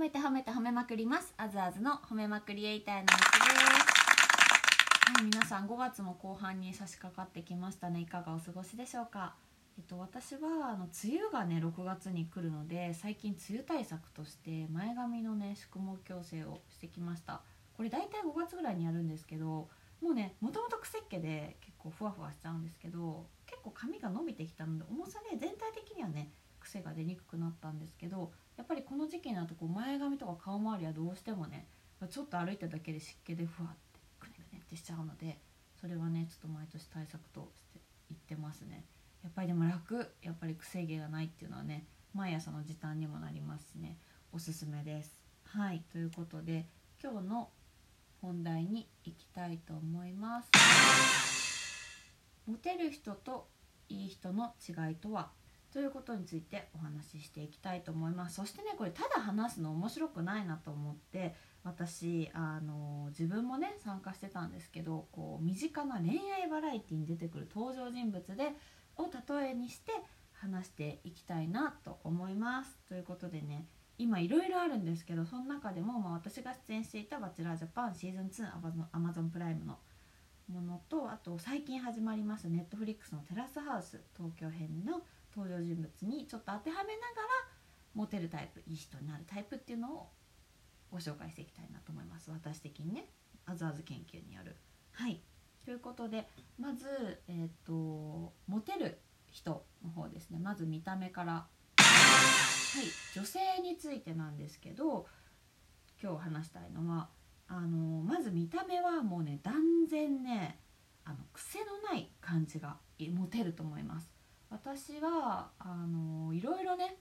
めて褒めて褒めまくります。あずあずの褒めまくりエイターのみつです。はい皆さん5月も後半に差し掛かってきましたね。いかがお過ごしでしょうか？えっと私はあの梅雨がね6月に来るので最近梅雨対策として前髪のね宿毛矯正をしてきました。これ大体5月ぐらいにやるんですけどもうねもともと癖っ気で結構ふわふわしちゃうんですけど結構髪が伸びてきたので重さで全体的にはね癖が出にくくなったんですけどやっぱりこの時期になるとこう前髪とか顔周りはどうしてもねちょっと歩いただけで湿気でふわってくねくねってしちゃうのでそれはねちょっと毎年対策としていってますね。やっぱりでも楽。やっぱり癖毛がないっていうのはね毎朝の時短にもなりますしね。おすすめです。はい。ということで今日の本題に行きたいと思います。モテる人といい人の違いとは？ということについてお話ししていきたいと思います。そしてねこれただ話すの面白くないなと思って私あの自分もね参加してたんですけどこう身近な恋愛バラエティに出てくる登場人物でを例えにして話していきたいなと思います。ということでね今いろいろあるんですけどその中でも、まあ、私が出演していた「バチェラージャパンシーズン2アマゾンプライムのものとあと最近始まりますネットフリックスのテラスハウス東京編の登場人物にちょっと当てはめながらモテるタイプいい人になるタイプっていうのをご紹介していきたいなと思います。私的にね。あずあず研究による。はい。ということでまず、えーと、モテる人の方ですね。まず見た目から。はい。女性についてなんですけど今日話したいのはあのまず見た目はもうね断然ねあの癖のない感じがモテると思います私はあのいろいろね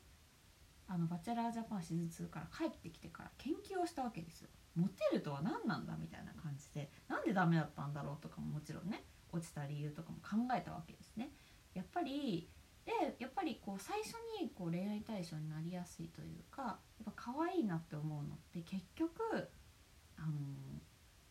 あのバチェラージャパンシーズン2から帰ってきてから研究をしたわけですよ。モテるとは何なんだみたいな感じでなんでダメだったんだろうとかももちろんね落ちた理由とかも考えたわけですね。やっぱりでやっぱりこう最初にこう恋愛対象になりやすいというかやっぱ可愛いなって思うのって結局あの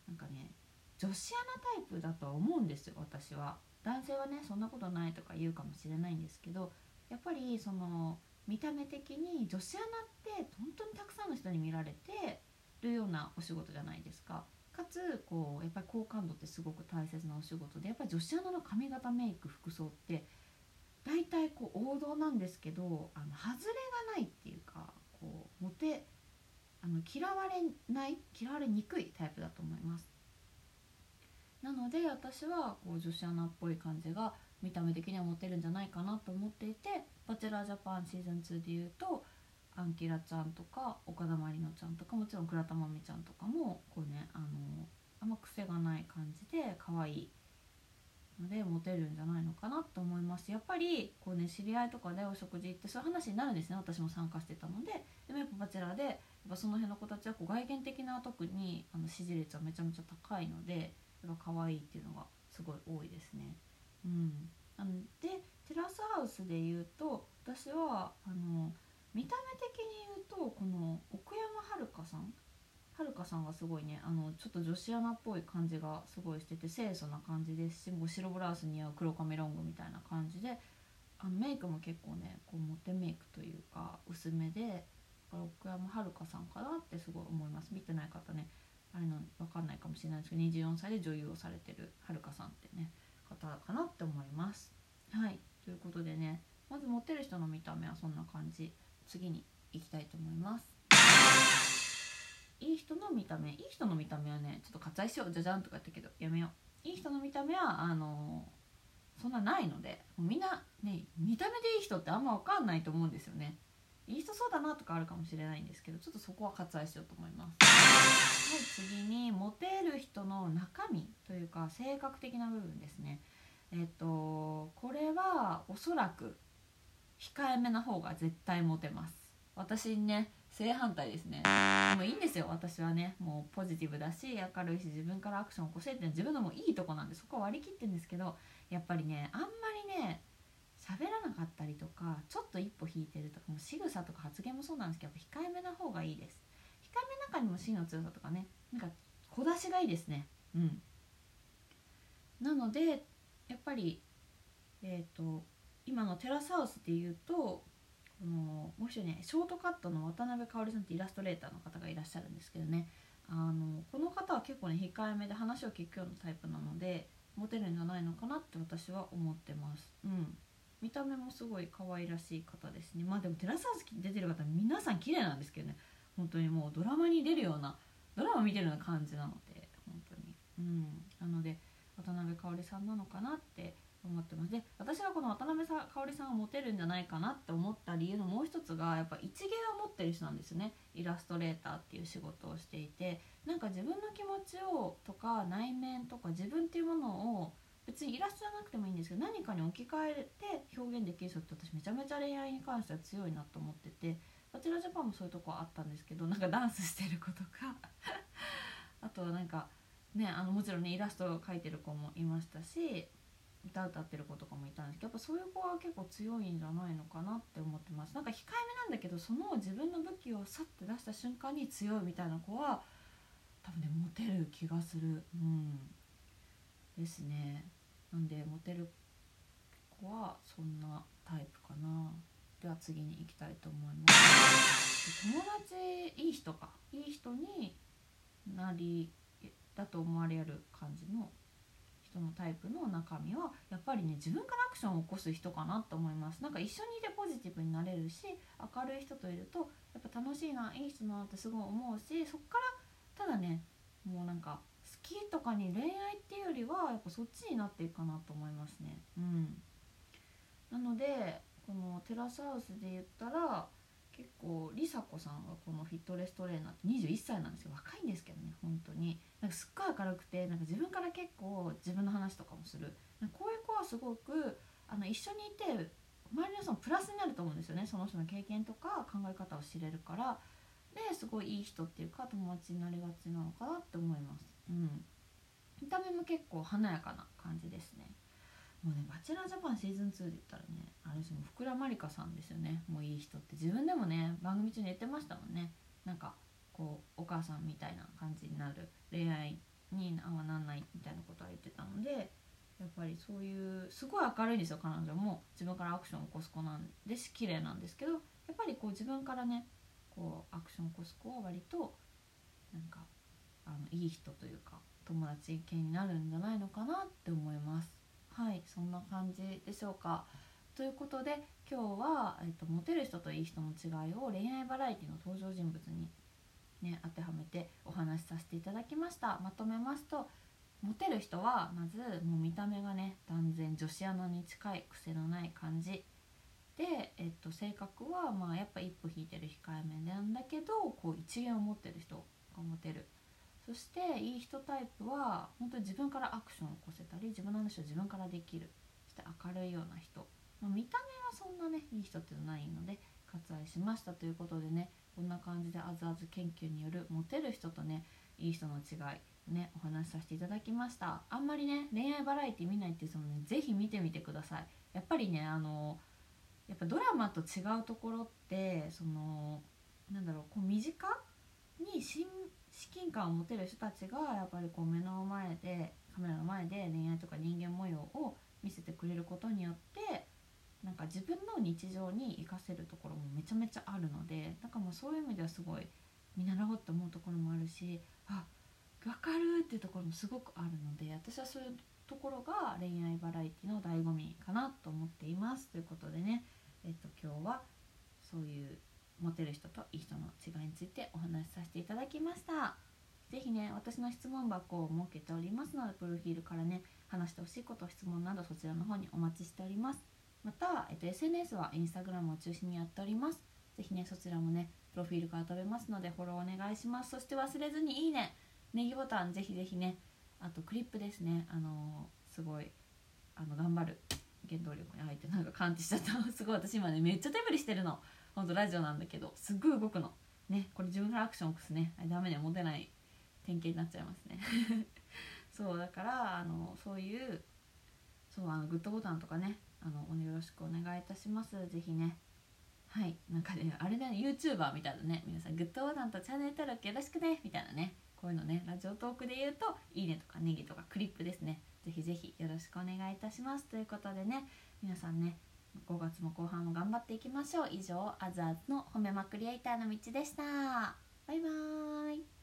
なんかね女子アナタイプだとは思うんですよ私は。男性はねそんなことないとか言うかもしれないんですけどやっぱりその見た目的に女子アナって本当にたくさんの人に見られてるようなお仕事じゃないですか。かつこうやっぱり好感度ってすごく大切なお仕事でやっぱり女子アナの髪型メイク服装って大体こう王道なんですけどあの外れがないっていうかこうモテあの嫌われない嫌われにくいタイプだと思います。ので私はこう女子アナっぽい感じが見た目的にはモテるんじゃないかなと思っていて「バチェラージャパンシーズン2」でいうとアンキラちゃんとか岡田まりのちゃんとかもちろん倉田真美ちゃんとかもこうねあのあんま癖がない感じで可愛いのでモテるんじゃないのかなと思います。やっぱりこうね知り合いとかでお食事行ってそういう話になるんですね。私も参加してたので。でもやっぱバチェラーでやっぱその辺の子たちはこう外見的な特にあの支持率はめちゃめちゃ高いのでやっぱ可愛いっていうのがすごい多いですね。うん、なのでテラスハウスで言うと私はあの見た目的に言うとこの奥山遥さん？はるかさんがすごいねあのちょっと女子アナっぽい感じがすごいしてて清楚な感じですしもう白ブラウスに合う黒髪ロングみたいな感じであのメイクも結構ねこうモテメイクというか薄めで奥山遥さんかなってすごい思います見てない方ねあれの分かんないかもしれないですけど24歳で女優をされてるはるかさんってね方かなって思います。はい。ということでねまずモテる人の見た目はそんな感じ。次に行きたいと思います。いい人の見た目いい人の見た目はねちょっと割愛しよう。じゃじゃんとか言ったけどやめよう。いい人の見た目はあのそんなないのでみんなね見た目でいい人ってあんま分かんないと思うんですよねいい人そうだなとかあるかもしれないんですけどちょっとそこは割愛しようと思います。はい次にモテる人の中身というか性格的な部分ですね。えっとこれはおそらく控えめな方が絶対モテます。私ね正反対ですね。もういいんですよ私はね。もうポジティブだし明るいし自分からアクションを起こせって自分のもいいとこなんでそこは割り切ってるんですけどやっぱりねあんまりね喋らなかったりとかちょっと一歩引いてるとかもう仕草とか発言もそうなんですけど控えめな方がいいです。控えめの中にも芯の強さとかねなんか小出しがいいですね。うん。なのでやっぱりえっ、ー、と今のテラスハウスでいうとこのもう一人ねショートカットの渡辺香織さんってイラストレーターの方がいらっしゃるんですけどね。あのこの方は結構ね控えめで話を聞くようなタイプなのでモテるんじゃないのかなって私は思ってます。うん。見た目もすごい可愛らしい方ですね。まあでもテラスハウス出てる方皆さん綺麗なんですけどね。本当にもうドラマに出るようなドラマ見てるような感じなので本当に。うん。なので渡辺香織さんなのかなって思ってます。で私がこの渡辺さ香織さんをモテるんじゃないかなって思った理由のもう一つがやっぱ一芸を持ってる人なんですね。イラストレーターっていう仕事をしていて。なんか自分の気持ちをとか内面とか自分っていうものを別にイラストじゃなくてもいいんですけど何かに置き換えて表現できる人って私めちゃめちゃ恋愛に関しては強いなと思っててバチェラジャパンもそういうとこあったんですけどなんかダンスしてる子とか あとはなんかねあのもちろんねイラストを描いてる子もいましたし歌歌ってる子とかもいたんですけどやっぱそういう子は結構強いんじゃないのかなって思ってます。なんか控えめなんだけどその自分の武器をさって出した瞬間に強いみたいな子は多分ねモテる気がする。うん。ですね。なんでモテる子はそんなタイプかな。では次に行きたいと思います。友達いい人か。いい人になりだと思われる感じの人のタイプの中身はやっぱりね自分からアクションを起こす人かなと思います。なんか一緒にいてポジティブになれるし明るい人といるとやっぱ楽しいないい人だなってすごい思うしそっからただねもうなんかきとかに恋愛っていうよりはやっぱそっちになっていくかなと思いますね。うん。なのでこのテラスハウスで言ったら結構梨紗子さんがこのフィットネストレーナーって21歳なんですよ。若いんですけどね本当に。なんかすっごい明るくてなんか自分から結構自分の話とかもする。こういう子はすごくあの一緒にいて周りの人もプラスになると思うんですよね。その人の経験とか考え方を知れるから。ですごいいい人っていうか友達になりがちなのかなって思います。うん。見た目も結構華やかな感じですね。もうね「バチェラージャパン」シーズン2で言ったらねあれですも福良まりかさんですよね。もういい人って。自分でもね番組中に言ってましたもんね。なんかこうお母さんみたいな感じになる恋愛にあはなんないみたいなことは言ってたのでやっぱりそういうすごい明るいんですよ彼女も。自分からアクションを起こす子なんでし綺麗なんですけどやっぱりこう自分からねこうアクションを起こす子は割となんかいい人というか友達系になるんじゃないのかなって思います。はいそんな感じでしょうか。ということで今日は、えっと、モテる人といい人の違いを恋愛バラエティの登場人物に、ね、当てはめてお話しさせていただきました。まとめますとモテる人はまずもう見た目がね断然女子アナに近い癖のない感じ。で、えっと、性格はまあやっぱ一歩引いてる控えめなんだけどこう一元を持ってる人がモテる。そしていい人タイプは本当に自分からアクションを起こせたり自分の話を自分からできるそして明るいような人、まあ、見た目はそんなねいい人っていうのはないので割愛しましたということでねこんな感じであずあず研究によるモテる人とねいい人の違いねお話しさせていただきました。あんまりね恋愛バラエティ見ないっていう人もね是非見てみてください。やっぱりねあのやっぱドラマと違うところってそのなんだろうこう身近に親近感を持てる人たちがやっぱりこう目の前でカメラの前で恋愛とか人間模様を見せてくれることによってなんか自分の日常に生かせるところもめちゃめちゃあるのでだからもうそういう意味ではすごい見習おうって思うところもあるしあ分かるっていうところもすごくあるので私はそういうところが恋愛バラエティの醍醐味かなと思っていますということでね、えっと、今日はそういうモテる人といい人の違いについてお話しさせていただきました。是非ね私の質問箱を設けておりますのでプロフィールからね話してほしいこと質問などそちらの方にお待ちしております。また、えっと、SNS はインスタグラムを中心にやっております。是非ねそちらもねプロフィールから飛べますのでフォローお願いします。そして忘れずにいいねネギボタンぜひぜひねあとクリップですね。あのー、すごいあの頑張る原動力に入ってなんか感知しちゃった。すごい私今ねめっちゃ手振りしてるの。ほんとラジオなんだけどすっごい動くの。ねこれ自分からアクションを起こすね。あれダメには持てない。典型になっちゃいますね。そうだからあのそういうそうあのグッドボタンとかねあのよろしくお願いいたします。是非ね。はい。なんかねあれだね YouTuber みたいなね。皆さんグッドボタンとチャンネル登録よろしくね。みたいなね。こういうのねラジオトークで言うといいねとかネギとかクリップですね。ぜひぜひよろしくお願いいたします。ということでね皆さんね5月も後半も頑張っていきましょう。以上あずあずの褒めまクリエイターの道でした。バイバーイ。